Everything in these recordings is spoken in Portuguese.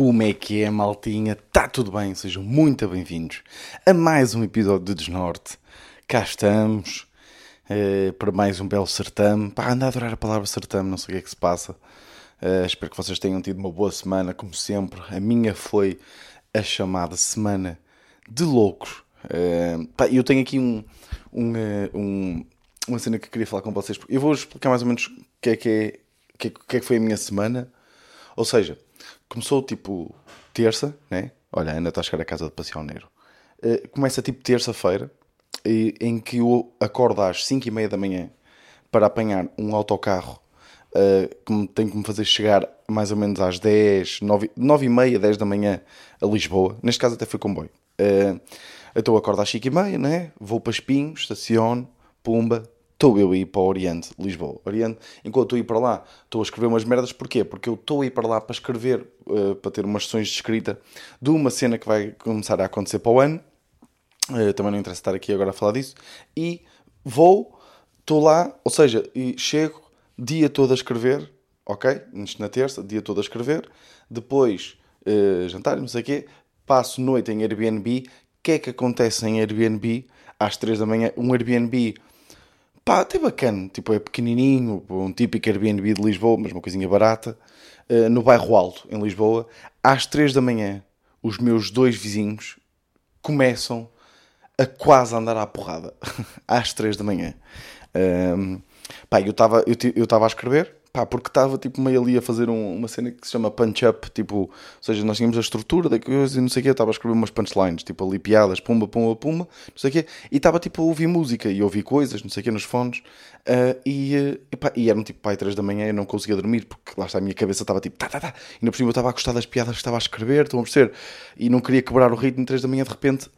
Como é que é, maltinha? Tá tudo bem? Sejam muito bem-vindos a mais um episódio de Desnorte. Cá estamos uh, para mais um belo certame. Pá, anda a adorar a palavra certame, não sei o que é que se passa. Uh, espero que vocês tenham tido uma boa semana, como sempre. A minha foi a chamada Semana de Loucos. Uh, pá, eu tenho aqui um, um, um, uma cena que queria falar com vocês. Eu vou explicar mais ou menos o que é que, é, que, é, que, é que foi a minha semana. Ou seja, começou tipo terça, né? Olha, ainda está a chegar a casa de passear o negro. Uh, começa tipo terça-feira, em que eu acordo às 5 e meia da manhã para apanhar um autocarro uh, que tem que me fazer chegar mais ou menos às 10, 9, 9 e meia, 10 da manhã a Lisboa. Neste caso até foi comboio. Uh, então acordo às 5 e meia, né? Vou para Espinhos, estaciono, pumba, estou eu a ir para o Oriente, Lisboa. Oriente, enquanto estou a ir para lá, estou a escrever umas merdas, porquê? Porque eu estou a ir para lá para escrever, uh, para ter umas sessões de escrita de uma cena que vai começar a acontecer para o ano. Uh, também não interessa estar aqui agora a falar disso. E vou, estou lá, ou seja, e chego dia todo a escrever, ok? Na terça, dia todo a escrever. Depois, uh, jantar, não sei o quê. Passo noite em Airbnb. O que é que acontece em Airbnb? Às 3 da manhã, um Airbnb Pá, até bacana, tipo, é pequenininho, um típico Airbnb de Lisboa, mas uma coisinha barata, uh, no bairro Alto, em Lisboa, às 3 da manhã, os meus dois vizinhos começam a quase andar à porrada, às 3 da manhã. Um, ehm, pá, eu estava eu, eu a escrever, Pá, porque estava tipo meio ali a fazer um, uma cena que se chama punch-up, tipo, ou seja, nós tínhamos a estrutura da coisa e não sei o quê, estava a escrever umas punchlines, tipo ali piadas, pumba, pumba, pumba, não sei o quê, e estava tipo a ouvir música e ouvir coisas, não sei o quê, nos fones, uh, e, e, pá, e eram tipo pai três da manhã e eu não conseguia dormir, porque lá está a minha cabeça estava tipo, tá, tá, tá, e no por cima eu estava a gostar das piadas que estava a escrever, estão a perceber, e não queria quebrar o ritmo três da manhã de repente,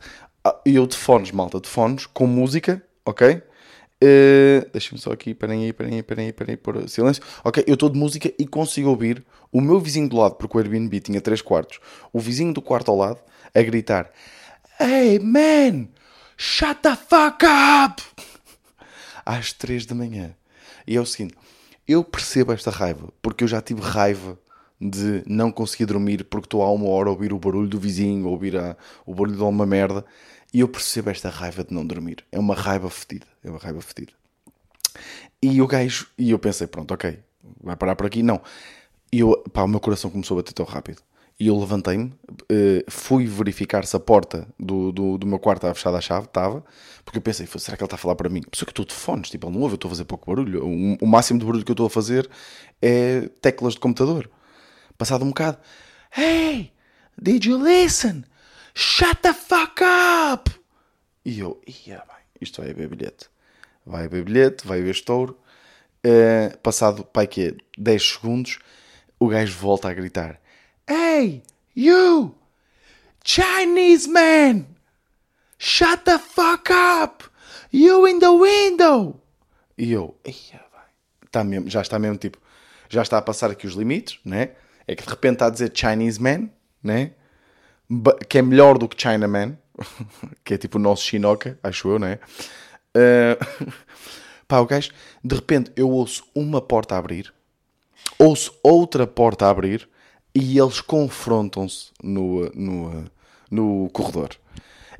uh, eu de fones, malta, de fones, com música, ok? Uh, Deixa-me só aqui, parem aí, parem aí, parem aí, parem aí, por silêncio. Ok, eu estou de música e consigo ouvir o meu vizinho do lado, porque o Airbnb tinha 3 quartos, o vizinho do quarto ao lado, a gritar: Hey man, shut the fuck up! Às 3 da manhã. E é o seguinte, eu percebo esta raiva, porque eu já tive raiva de não conseguir dormir porque estou há uma hora a ouvir o barulho do vizinho, a ouvir a, o barulho de uma merda. E eu percebo esta raiva de não dormir. É uma raiva fedida. É uma raiva fedida. E o gajo, e eu pensei, pronto, ok, vai parar por aqui. Não. E eu, pá, o meu coração começou a bater tão rápido. E eu levantei-me, eh, fui verificar se a porta do, do, do meu quarto estava fechada à chave, estava, porque eu pensei, será que ele está a falar para mim? Pessoa que estou de fones, tipo, ele não ouve, eu estou a fazer pouco barulho. O, o máximo de barulho que eu estou a fazer é teclas de computador. Passado um bocado, hey, did you listen? Shut the fuck up! E eu, ia bem, isto vai haver bilhete. Vai haver bilhete, vai haver estouro. Uh, passado, pai, que é 10 segundos, o gajo volta a gritar: Hey, you! Chinese man! Shut the fuck up! You in the window! E eu, ia bem, tá mesmo, já está mesmo tipo, já está a passar aqui os limites, né? É que de repente está a dizer Chinese man, né? Que é melhor do que Chinaman, que é tipo o nosso Shinoka, acho eu, não é? Uh, pá, o gajo, de repente eu ouço uma porta abrir, ouço outra porta abrir e eles confrontam-se no, no, no corredor.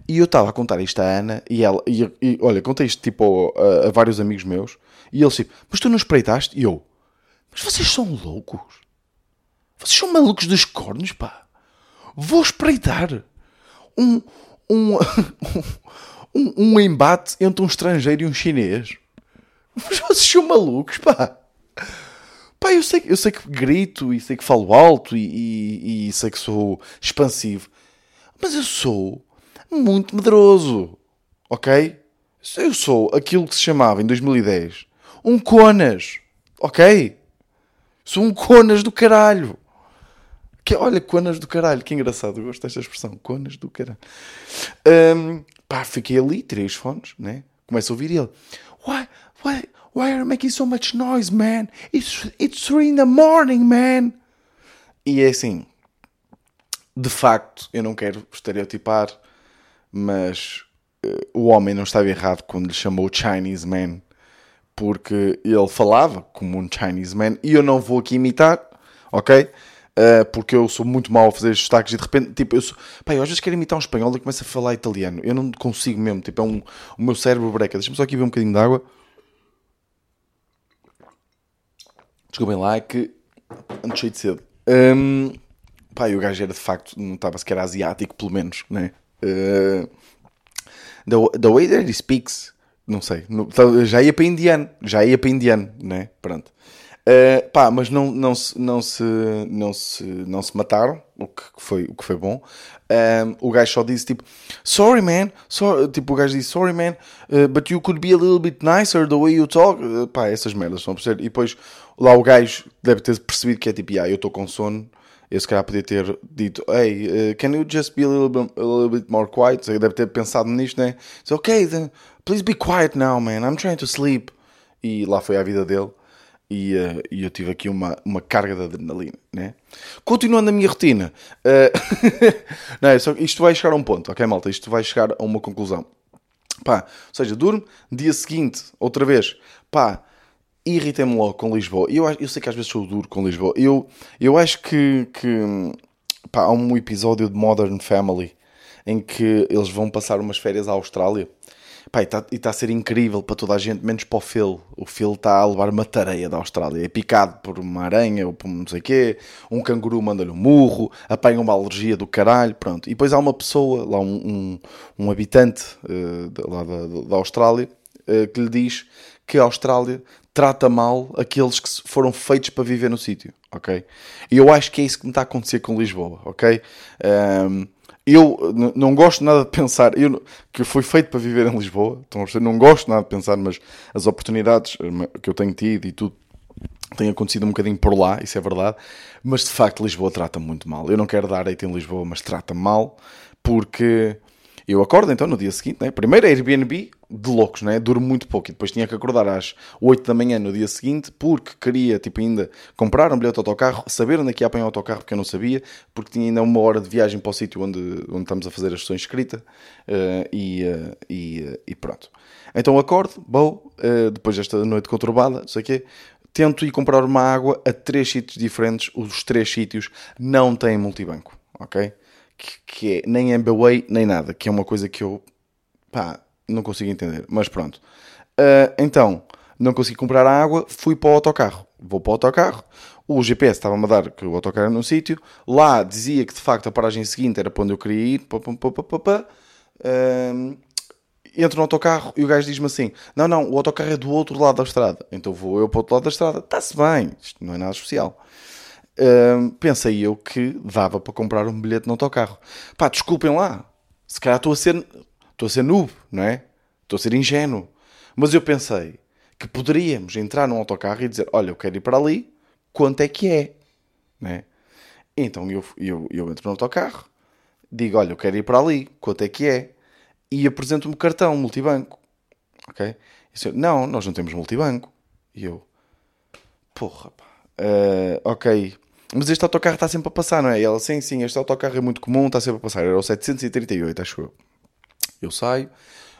E eu estava a contar isto à Ana e ela, e, e olha, contei isto tipo a, a, vários amigos meus e eles tipo, mas tu não espreitaste? E eu, mas vocês são loucos? Vocês são malucos dos cornos, pá vou espreitar um, um, um, um embate entre um estrangeiro e um chinês. Mas vocês são malucos, pá. Pá, eu sei, eu sei que grito e sei que falo alto e, e, e sei que sou expansivo. Mas eu sou muito medroso. Ok? Eu sou aquilo que se chamava em 2010 um conas. Ok? Sou um conas do caralho. Que, olha, conas do caralho, que engraçado, eu gosto desta expressão, conas do caralho. Um, pá, fiquei ali, tirei os fones, né? Começo a ouvir ele. Why, why, why are you making so much noise, man? It's, it's three in the morning, man. E é assim, de facto, eu não quero estereotipar, mas uh, o homem não estava errado quando lhe chamou Chinese man, porque ele falava como um Chinese man, e eu não vou aqui imitar, ok? Uh, porque eu sou muito mau a fazer estes sotaques e de repente, tipo, eu sou. Pá, eu às vezes quero imitar um espanhol e começo a falar italiano. Eu não consigo mesmo, tipo, é um, o meu cérebro breca. Deixa-me só aqui ver um bocadinho de água. Desculpem lá, é que ando cheio de cedo. Um, pá, e o gajo era de facto, não estava sequer asiático, pelo menos, né? Uh, the, the way that he speaks, não sei, já ia para indiano, já ia para indiano, né? Pronto. Uh, pá, mas não, não, se, não, se, não, se, não se mataram, o que foi, o que foi bom. Um, ehm, o gajo só disse tipo, sorry man, so, tipo o gajo disse, sorry man, uh, but you could be a little bit nicer the way you talk. Uh, pá, essas merdas estão a perceber. E depois lá o gajo deve ter percebido que é tipo, ah, eu estou com sono. Eu se calhar podia ter dito, hey, can you just be a little, bit, a little bit more quiet? Ele deve ter pensado nisto, né? It's okay, then please be quiet now, man. I'm trying to sleep. E lá foi a vida dele e, uh, eu tive aqui uma, uma carga de adrenalina, né? Continuando a minha rotina, uh, não, é só, isto vai chegar a um ponto, ok, malta? Isto vai chegar a uma conclusão. Pá, ou seja, durmo, dia seguinte, outra vez, pá, irritei-me logo com Lisboa. Eu, eu sei que às vezes sou duro com Lisboa. Eu, eu acho que, que pá, há um episódio de Modern Family em que eles vão passar umas férias à Austrália Pá, e está tá a ser incrível para toda a gente, menos para o Phil. O Phil está a levar uma tareia da Austrália. É picado por uma aranha ou por não sei o quê. Um canguru manda-lhe um murro, apanha uma alergia do caralho, pronto. E depois há uma pessoa, lá um, um, um habitante uh, lá da, da Austrália, uh, que lhe diz que a Austrália trata mal aqueles que foram feitos para viver no sítio, ok? E eu acho que é isso que me está a acontecer com Lisboa, ok? Um, eu não gosto nada de pensar eu, que foi feito para viver em Lisboa. Então, não gosto nada de pensar, mas as oportunidades eh, que eu tenho tido e tudo tem acontecido um bocadinho por lá, isso é verdade. Mas de facto, Lisboa trata muito mal. Eu não quero dar hate em Lisboa, mas trata mal porque eu acordo então no dia seguinte, né? primeiro Airbnb de loucos, né? Durmo muito pouco e depois tinha que acordar às 8 da manhã no dia seguinte porque queria, tipo, ainda comprar um bilhete de autocarro, saber onde é que ia apanhar o autocarro porque eu não sabia, porque tinha ainda uma hora de viagem para o sítio onde, onde estamos a fazer as sessões escrita uh, e, uh, e, uh, e, pronto. Então acordo, vou, depois desta noite conturbada, não sei o quê, tento ir comprar uma água a três sítios diferentes, os três sítios não têm multibanco, ok? Que, que é nem MBWay nem nada, que é uma coisa que eu pá, não consigo entender. Mas pronto. Uh, então, não consegui comprar a água, fui para o autocarro. Vou para o autocarro, o GPS estava-me a dar que o autocarro era num sítio, lá dizia que de facto a paragem seguinte era para onde eu queria ir, pá, pá, pá. Uh, entro no autocarro e o gajo diz-me assim: Não, não, o autocarro é do outro lado da estrada. Então vou eu para o outro lado da estrada. Está-se bem, isto não é nada especial pensei eu que dava para comprar um bilhete no autocarro. Pá, desculpem lá, se calhar estou a ser, estou a ser noob, não é? Estou a ser ingênuo. Mas eu pensei que poderíamos entrar num autocarro e dizer: Olha, eu quero ir para ali, quanto é que é? Né? Então eu, eu, eu entro no autocarro, digo: Olha, eu quero ir para ali, quanto é que é? E apresento-me cartão multibanco. Ok? E eu, não, nós não temos multibanco. E eu, porra, pá. Uh, ok, mas este autocarro está sempre a passar, não é? E ela, sim, sim, este autocarro é muito comum, está sempre a passar. Era o 738, acho eu. Eu saio,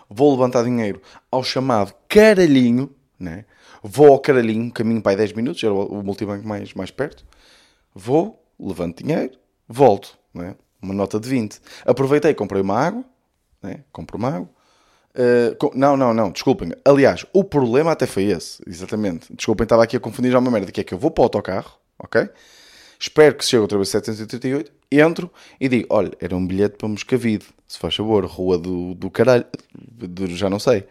vou levantar dinheiro ao chamado caralhinho, né? Vou ao caralhinho, caminho para aí 10 minutos, era o multibanco mais, mais perto. Vou, levanto dinheiro, volto, né? Uma nota de 20. Aproveitei, comprei uma água, né? Compro uma água. Uh, com... não, não, não, desculpem. Aliás, o problema até foi esse, exatamente. Desculpem, estava aqui a confundir já uma merda, que é que eu vou para o autocarro, ok? Espero que chegue outra vez 738. Entro e digo: olha, era um bilhete para Moscavide, se faz favor, rua do, do caralho, do, já não sei.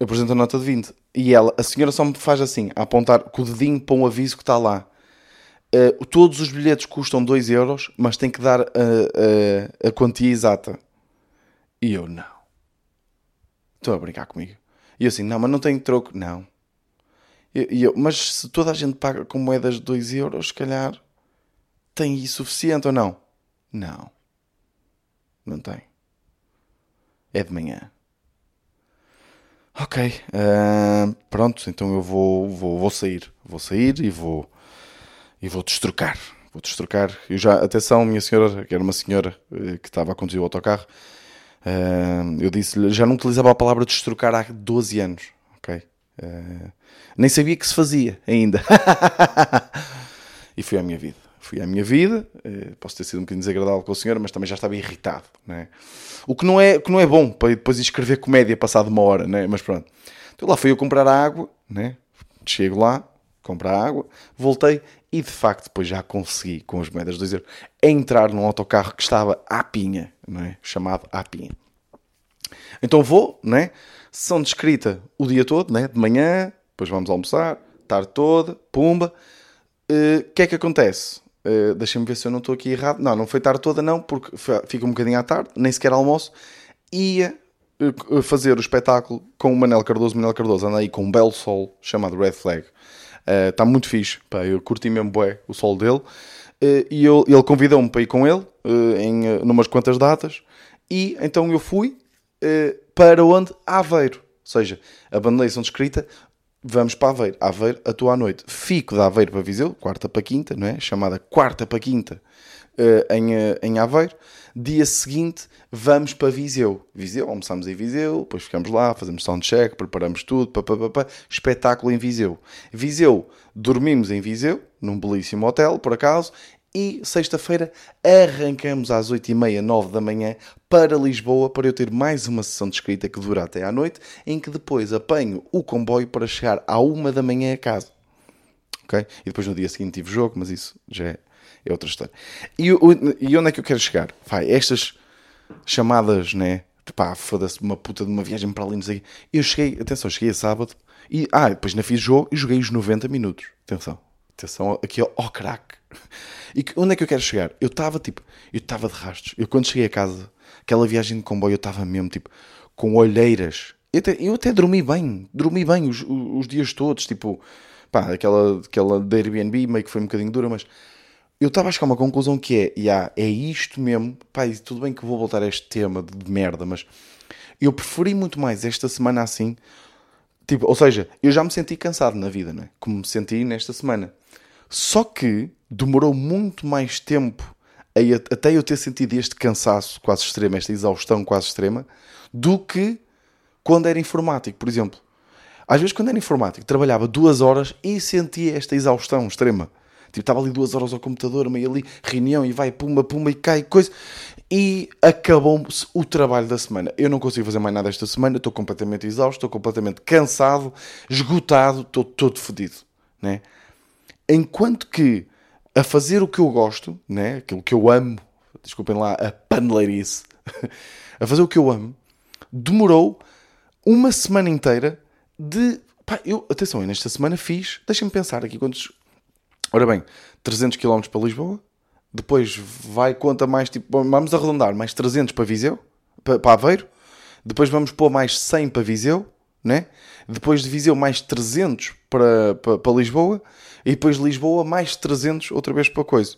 Apresento a nota de 20. E ela, a senhora só me faz assim, a apontar com o dedinho para um aviso que está lá. Uh, todos os bilhetes custam 2 euros, mas tem que dar a quantia exata. E eu, não. Estão a brincar comigo. E eu assim, não, mas não tenho troco. Não. E eu, mas se toda a gente paga com moedas de 2 euros, se calhar tem suficiente ou não? Não. Não tem. É de manhã. Ok. Uh, pronto, então eu vou, vou, vou sair. Vou sair e vou e vou destrocar. Vou destrocar. Eu já, atenção, minha senhora, que era uma senhora uh, que estava a conduzir o autocarro, uh, eu disse-lhe, já não utilizava a palavra destrocar há 12 anos. Ok? Uh, nem sabia que se fazia ainda. e foi a minha vida fui à minha vida, eh, posso ter sido um bocadinho desagradável com a senhora, mas também já estava irritado, né? O que não é, que não é bom para depois escrever comédia passado uma hora, né? Mas pronto. Então lá fui eu comprar a água, né? Chego lá, comprar água, voltei e de facto depois já consegui, com as moedas de 2 euros, entrar num autocarro que estava à pinha, não é? chamado à pinha. Então vou, né? Sessão de escrita o dia todo, né? de manhã, depois vamos almoçar, tarde toda, pumba. O uh, eh, que é que acontece? Uh, Deixa-me ver se eu não estou aqui errado. Não, não foi tarde toda, não, porque fica um bocadinho à tarde, nem sequer almoço. Ia uh, fazer o espetáculo com o Manel Cardoso. Manel Cardoso anda aí com um belo sol chamado Red Flag. Está uh, muito fixe, pá, eu curti mesmo bué, o sol dele. e eu, ele convidou-me para ir com ele em uh, numas quantas datas. E então eu fui para onde? Aveiro. Ou seja, abandonei de Escrita, vamos para Aveiro. Aveiro, atua à noite. Fico de Aveiro para Viseu, quarta para quinta, não é? Chamada quarta para quinta uh, em, uh, em Aveiro. Dia seguinte, vamos para Viseu. Viseu, almoçamos em Viseu, depois ficamos lá, fazemos soundcheck, preparamos tudo, pá, pá, pá, pá, espetáculo em Viseu. Viseu, dormimos em Viseu, num belíssimo hotel, por acaso, e sexta-feira arrancamos às 8h30, 9 da manhã para Lisboa para eu ter mais uma sessão de escrita que dura até à noite, em que depois apanho o comboio para chegar à 1 da manhã a casa. Ok? E depois no dia seguinte tive jogo, mas isso já é, é outra história. E, e, onde é que eu quero chegar? Vai, estas chamadas, né? Pá, foda-se, uma puta de uma viagem para ali, não sei. Eu cheguei, atenção, cheguei a sábado e, ah, depois não fiz jogo e joguei os 90 minutos. Atenção, atenção aqui ao, ao crack. E onde é que eu quero chegar? Eu estava tipo, eu estava de rastros. Eu quando cheguei a casa, aquela viagem de comboio, eu estava mesmo tipo, com olheiras. Eu até, eu até dormi bem, dormi bem os, os, dias todos, tipo, pá, aquela, aquela da Airbnb meio que foi um bocadinho dura, mas eu estava a chegar a uma conclusão que é, yeah, é isto mesmo, pá, tudo bem que vou voltar a este tema de, merda, mas eu preferi muito mais esta semana assim, tipo, ou seja, eu já me senti cansado na vida, não é? Como me senti nesta semana. Só que demorou muito mais tempo até eu ter sentido este cansaço quase extremo, esta exaustão quase extrema, do que quando era informático, por exemplo. Às vezes, quando era informático, trabalhava duas horas e sentia esta exaustão extrema. Tipo, estava ali duas horas ao computador, meio ali, reunião, e vai, pumba, pumba, e cai, coisa. E acabou-se o trabalho da semana. Eu não consigo fazer mais nada esta semana, estou completamente exausto, estou completamente cansado, esgotado, estou todo fodido, né? Enquanto que a fazer o que eu gosto, né? aquilo que eu amo, desculpem lá a paneleirice, a fazer o que eu amo, demorou uma semana inteira de. Pá, eu, atenção, eu nesta semana fiz, deixem-me pensar aqui quantos. Ora bem, 300 km para Lisboa, depois vai, conta mais, tipo, vamos arredondar, mais 300 para Viseu, para, para Aveiro, depois vamos pôr mais 100 para Viseu, né? depois de Viseu mais 300 para, para, para Lisboa, e depois de Lisboa mais 300 outra vez para coisa.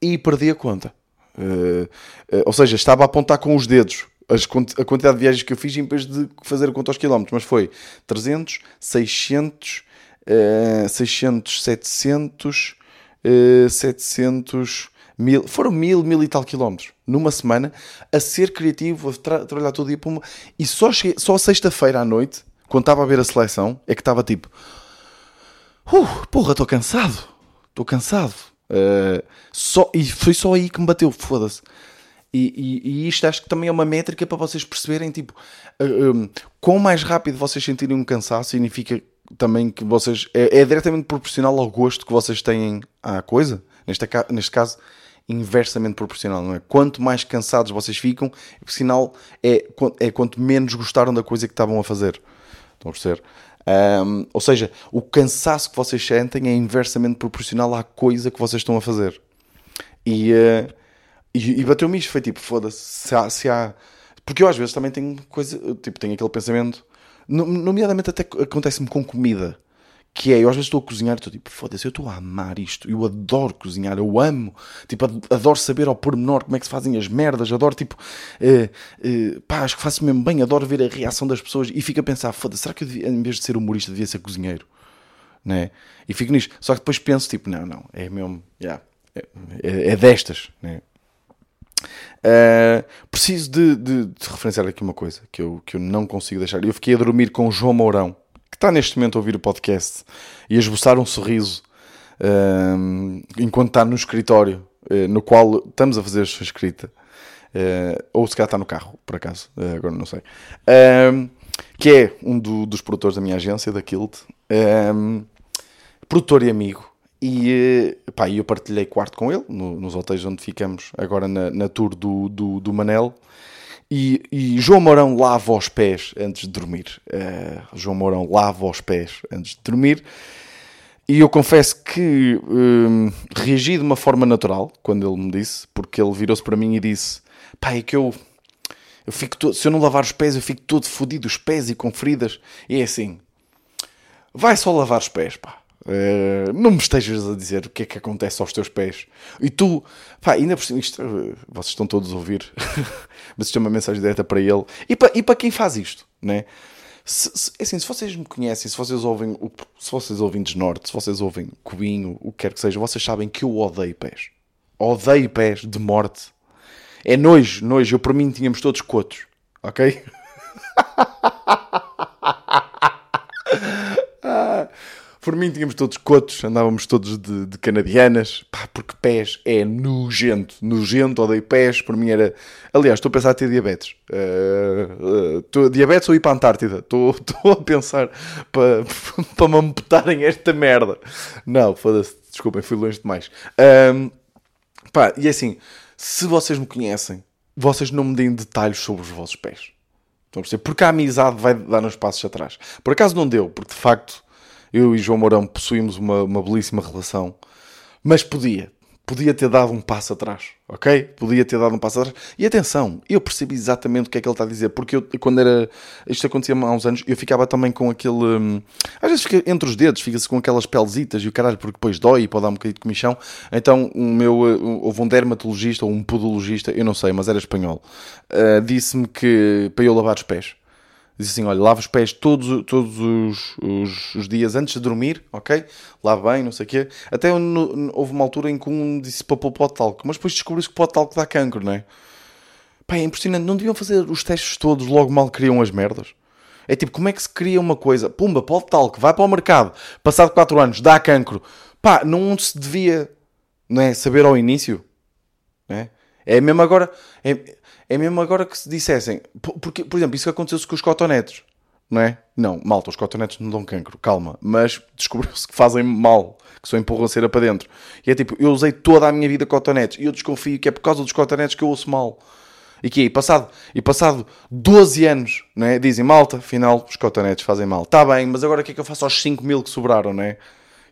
E perdi a conta. Uh, uh, ou seja, estava a apontar com os dedos as, a quantidade de viagens que eu fiz em vez de fazer a conta aos quilómetros, mas foi 300, 600, uh, 600, 700, uh, 700, mil, foram mil, mil e tal quilómetros numa semana a ser criativo, a tra trabalhar todo dia uma... e só, só sexta-feira à noite, quando estava a ver a seleção, é que estava tipo Uh, porra, estou cansado. Estou cansado. Uh, só, e foi só aí que me bateu, foda-se. E, e, e, isto acho que também é uma métrica para vocês perceberem, tipo, uh, eh, um, quão mais rápido vocês sentirem um cansaço significa também que vocês... É, é, diretamente proporcional ao gosto que vocês têm à coisa. Neste, neste caso, inversamente proporcional, não é? Quanto mais cansados vocês ficam, o sinal é, é quanto menos gostaram da coisa que estavam a fazer. Estão a perceber? Um, ou seja, o cansaço que vocês sentem é inversamente proporcional à coisa que vocês estão a fazer. E, uh, e, e bateu-me isto, foi tipo, foda-se, se há, se há... Porque eu às vezes também tenho coisa, tipo, tenho aquele pensamento, nomeadamente até acontece-me com comida que é, eu às vezes estou a cozinhar e estou tipo, foda-se, eu estou a amar isto, eu adoro cozinhar, eu amo, tipo, adoro saber ao pormenor como é que se fazem as merdas, adoro, tipo, uh, uh, pá, acho que faço mesmo bem, adoro ver a reação das pessoas e fico a pensar, foda-se, será que eu devia, em vez de ser humorista devia ser cozinheiro? Né? E fico nisto, só que depois penso, tipo, não, não, é mesmo, yeah, é, é, é destas, né? Uh, preciso de, de, de, referenciar aqui uma coisa que eu, que eu não consigo deixar. Eu fiquei a dormir com o João Mourão está neste momento a ouvir o podcast e a esboçar um sorriso um, enquanto está no escritório uh, no qual estamos a fazer a sua escrita. Uh, ou se calhar está no carro, por acaso, uh, agora não sei. Um, que é um do, dos produtores da minha agência, da Kilt, um, produtor e amigo. E pá, eu partilhei quarto com ele, no, nos hotéis onde ficamos agora na, na tour do, do, do Manel. E, e, João Mourão lava os pés antes de dormir. Uh, João Mourão lava os pés antes de dormir. E eu confesso que um, reagi de uma forma natural quando ele me disse, porque ele virou-se para mim e disse: Pá, é que eu, eu fico todo, se eu não lavar os pés, eu fico todo fodido, os pés e com feridas. E é assim: vai só lavar os pés, pá. Uh, não me estejas a dizer o que é que acontece aos teus pés. E tu, pá, ainda por cima, isto, uh, vocês estão todos a ouvir, mas isto é uma mensagem direta para ele e para, e para quem faz isto, né? Se, se, é assim, se vocês me conhecem, se vocês ouvem, se vocês ouvem Desnorte, se vocês ouvem Cubinho, o que quer que seja, vocês sabem que eu odeio pés. Odeio pés de morte. É nojo, nojo. Eu, por mim, tínhamos todos cotos, ok? Por mim tínhamos todos cotos, andávamos todos de, de canadianas, pá, porque pés é nojento, nojento, odeio pés, por mim era... Aliás, estou a pensar em ter diabetes. Uh, uh, tô, diabetes ou ir para a Antártida? Estou, a pensar para, para me amputarem esta merda. Não, foda-se, desculpem, fui longe demais. Um, pá, e é assim, se vocês me conhecem, vocês não me deem detalhes sobre os vossos pés. Estão a perceber? Porque a amizade vai dar uns passos atrás. Por acaso não deu, porque de facto eu e João Mourão possuímos uma, uma belíssima relação, mas podia, podia ter dado um passo atrás, ok? Podia ter dado um passo atrás. E atenção, eu percebi exatamente o que é que ele está a dizer, porque eu, quando era. Isto acontecia há uns anos, eu ficava também com aquele. Hum, às vezes fica entre os dedos, fica-se com aquelas pelesitas e o caralho, porque depois dói e pode dar um bocadinho de comichão. Então, o meu, houve um dermatologista ou um podologista, eu não sei, mas era espanhol, uh, disse-me que para eu lavar os pés diz assim: olha, lava os pés todos, todos os, os, os, dias antes de dormir, ok? Lava bem, não sei o quê. Até no, houve uma altura em que um disse para pôr pó de talco, mas depois descobriu-se que pó de talco dá cancro, não é? Pá, é impressionante. Não deviam fazer os testes todos, logo mal criam as merdas. É tipo, como é que se cria uma coisa? Pumba, pó de talco, vai para o mercado, passado 4 anos, dá cancro. Pá, não se devia não é, saber ao início. Não é? É mesmo agora. É, é mesmo agora que se dissessem. Porque, por exemplo, isso que aconteceu-se com os cotonetes, não é? Não, malta, os cotonetes não dão cancro, calma. Mas descobriu-se que fazem mal, que só empurram a cera para dentro. E é tipo, eu usei toda a minha vida cotonetes e eu desconfio que é por causa dos cotonetes que eu ouço mal. E que é, e passado, e passado 12 anos, não é? Dizem, malta, afinal, os cotonetes fazem mal. Está bem, mas agora o que é que eu faço aos 5 mil que sobraram, não é?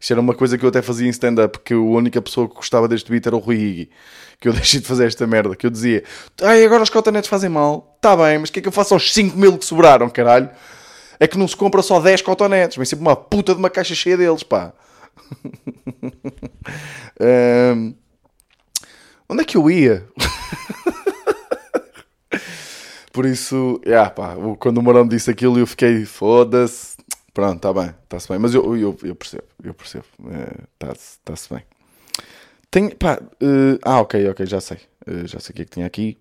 Isto era uma coisa que eu até fazia em stand-up, que a única pessoa que gostava deste beat era o Rui Higgy. Que eu deixei de fazer esta merda, que eu dizia, ai, agora os cotonetes fazem mal. Está bem, mas o que é que eu faço aos 5 mil que sobraram, caralho? É que não se compra só 10 cotonetes, vem sempre uma puta de uma caixa cheia deles, pá. um, onde é que eu ia? Por isso, yeah, pá, quando o Morão disse aquilo eu fiquei, foda-se, Pronto, está bem, está-se bem. Mas eu, eu, eu, percebo, eu percebo. Está-se é, tá bem. Tem, pá, uh, ah, ok, ok, já sei. Uh, já sei o que é que tinha aqui.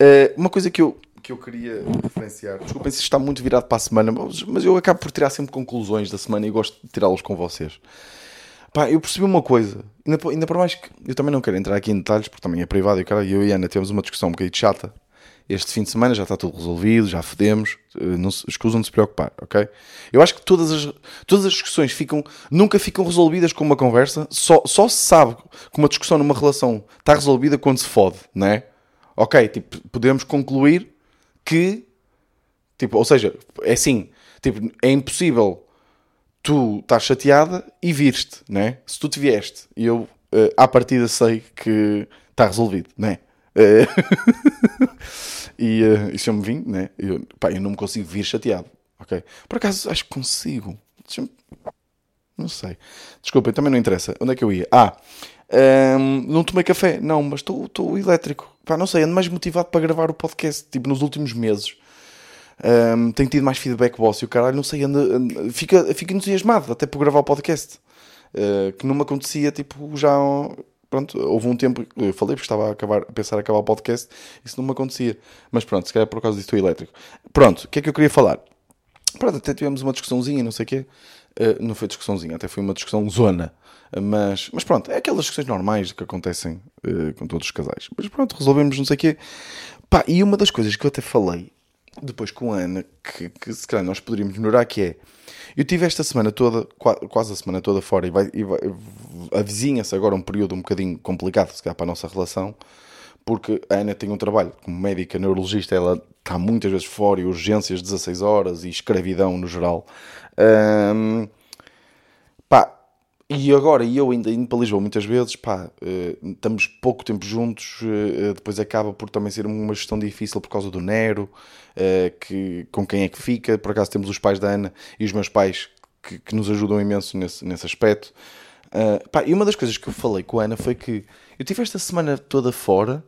Uh, uma coisa que eu, que eu queria referenciar, desculpem se está muito virado para a semana, mas, mas eu acabo por tirar sempre conclusões da semana e gosto de tirá-los com vocês. Pá, eu percebi uma coisa, ainda, ainda por mais que eu também não quero entrar aqui em detalhes, porque também é privado e cara, eu e a Ana temos uma discussão um bocadinho chata este fim de semana já está tudo resolvido, já fodemos, eh, não se, escusam de se preocupar, ok? Eu acho que todas as, todas as discussões ficam, nunca ficam resolvidas com uma conversa, só, só se sabe que uma discussão numa relação está resolvida quando se fode, não é? Ok, tipo, podemos concluir que, tipo, ou seja, é assim, tipo, é impossível tu estás chateada e vires-te, não é? Se tu te vieste e eu, uh, à partida, sei que está resolvido, não é? Uh, e, uh, e se eu me vim, né? Eu, pá, eu não me consigo vir chateado, ok? Por acaso, acho que consigo. Não sei. Desculpa, também não interessa. Onde é que eu ia? Ah, um, ehm, não tomei café. Não, mas estou elétrico. Pá, não sei, ando mais motivado para gravar o podcast, tipo, nos últimos meses. Um, ehm, tenho tido mais feedback boss e o caralho, não sei, anda, anda, fica, fica entusiasmado até por gravar o podcast. Uh, que não me acontecia, tipo, já pronto, houve um tempo, eu falei porque estava a, acabar, a pensar em acabar o podcast, isso não me acontecia. Mas pronto, se calhar por causa disso estou elétrico. Pronto, o que é que eu queria falar? Pronto, até tivemos uma discussãozinha, não sei o quê. Uh, não foi discussãozinha, até foi uma discussão zona. Mas, mas pronto, é aquelas discussões normais que acontecem uh, com todos os casais. Mas pronto, resolvemos não sei o quê. Pá, e uma das coisas que eu até falei depois com a Ana, que, que se calhar nós poderíamos melhorar, que é eu tive esta semana toda, quase a semana toda fora, e, vai, e vai, avizinha-se agora um período um bocadinho complicado, se calhar, para a nossa relação, porque a Ana tem um trabalho como médica neurologista, ela está muitas vezes fora, e urgências 16 horas, e escravidão no geral. Um, pá, e agora, e eu ainda indo para Lisboa muitas vezes, pá, uh, estamos pouco tempo juntos, uh, depois acaba por também ser uma gestão difícil por causa do Nero, que, com quem é que fica. Por acaso temos os pais da Ana e os meus pais que, que nos ajudam imenso nesse, nesse aspecto. pá, e uma das coisas que eu falei com a Ana foi que eu tive esta semana toda fora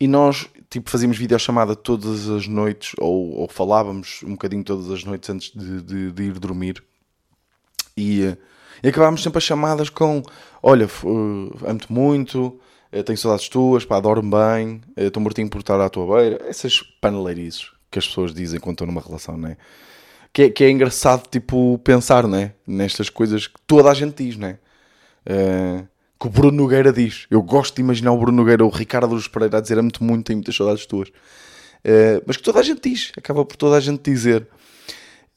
e nós tipo, fazíamos videochamada todas as noites, ou, ou falávamos um bocadinho todas as noites antes de, de, de ir dormir. E e acabámos sempre as chamadas com: Olha, uh, amo-te muito, uh, tenho saudades tuas, pá, adoro-me bem, uh, estou mortinho por estar à tua beira. Essas paneleirices que as pessoas dizem quando estão numa relação, não é? Que é, que é engraçado, tipo, pensar, né? Nestas coisas que toda a gente diz, né? Uh, que o Bruno Nogueira diz. Eu gosto de imaginar o Bruno Nogueira, o Ricardo Luz Pereira a dizer amo-te muito, tenho muitas saudades tuas. Uh, mas que toda a gente diz, acaba por toda a gente dizer.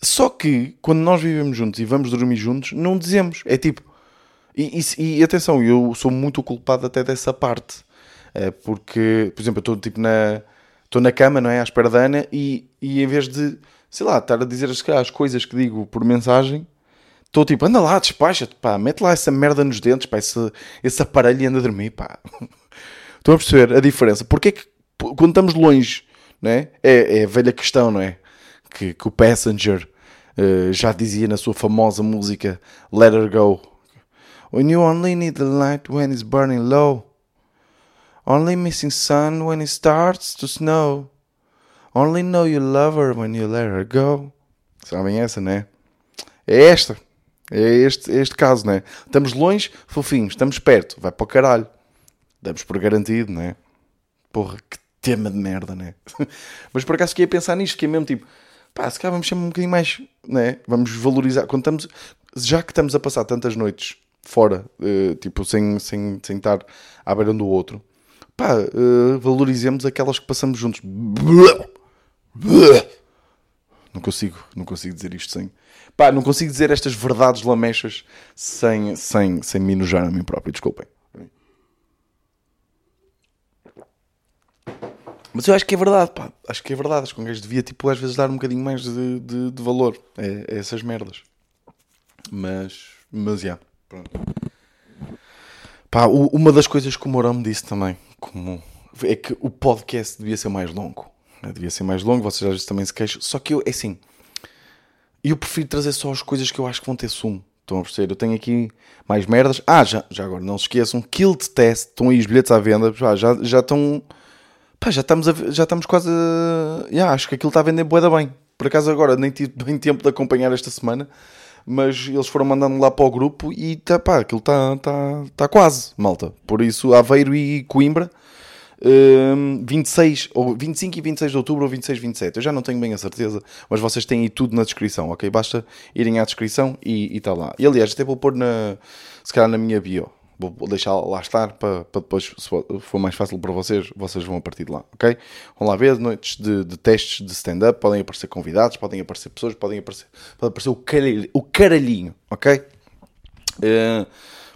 Só que, quando nós vivemos juntos e vamos dormir juntos, não dizemos. É tipo. E, e, e atenção, eu sou muito culpado até dessa parte. É porque, por exemplo, eu estou tipo na. Estou na cama, não é? À espera da Ana e, e em vez de, sei lá, estar a dizer as, as coisas que digo por mensagem, estou tipo, anda lá, despacha-te, pá, mete lá essa merda nos dentes, pá, esse, esse aparelho e anda a dormir, pá. Estão a perceber a diferença? Porque é que, quando estamos longe, não é? É, é a velha questão, não é? que, que o Passenger uh, já dizia na sua famosa música Let Her Go. When you only need the light when it's burning low. Only missing sun when it starts to snow. Only know you love her when you let her go. Sabem essa, né? É esta. É este, este caso, né? Estamos longe, fofinhos. Estamos perto. Vai para o caralho. Damos por garantido, né? Porra, que tema de merda, né? Mas por acaso fiquei a pensar nisto, que é mesmo tipo pá, se calhar vamos ser um bocadinho mais, né? Vamos valorizar. Quando estamos, já que estamos a passar tantas noites fora, uh, tipo, sem, sem, sem estar à beira um do outro, pá, uh, valorizemos aquelas que passamos juntos. Não consigo, não consigo dizer isto sem. Pá, não consigo dizer estas verdades lamechas sem, sem, sem me enojar a mim próprio, desculpem. Mas eu acho que é verdade, pá. Acho que é verdade. Acho que um gajo devia, tipo, às vezes dar um bocadinho mais de, de, de valor a, a, essas merdas. Mas, mas, já. Pronto. Pá, uma das coisas que o Mourão me disse também, como, é que o podcast devia ser mais longo. Devia ser mais longo, vocês às vezes também se queixam. Só que eu, é assim, eu prefiro trazer só as coisas que eu acho que vão ter sumo. Estão a perceber? Eu tenho aqui mais merdas. Ah, já, já agora, não se esqueçam, Kilt Test, estão aí os bilhetes à venda, já, já estão Pá, já estamos, a, já estamos quase. A, yeah, acho que aquilo está a vender boeda bem. Por acaso agora nem tive bem tempo de acompanhar esta semana, mas eles foram mandando lá para o grupo e tá, pá, aquilo está tá, tá quase, malta. Por isso, Aveiro e Coimbra, um, 26, ou 25 e 26 de outubro ou 26 e 27. Eu já não tenho bem a certeza, mas vocês têm aí tudo na descrição, ok? Basta irem à descrição e está lá. E aliás, até vou pôr na, se calhar na minha bio Vou deixar lá estar para, para depois, se for mais fácil para vocês, vocês vão a partir de lá, ok? Vão lá ver noites de, de testes de stand-up, podem aparecer convidados, podem aparecer pessoas, podem aparecer, pode aparecer o, caralho, o caralhinho, ok? Uh,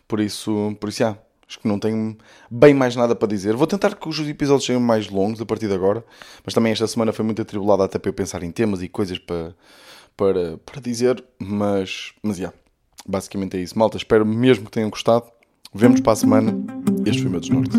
por isso, por isso, já, acho que não tenho bem mais nada para dizer. Vou tentar que os episódios sejam mais longos a partir de agora, mas também esta semana foi muito atribulada até para eu pensar em temas e coisas para, para, para dizer, mas, mas, já, basicamente é isso. Malta, espero mesmo que tenham gostado. Vemos para a semana. Este foi o meu desnorte.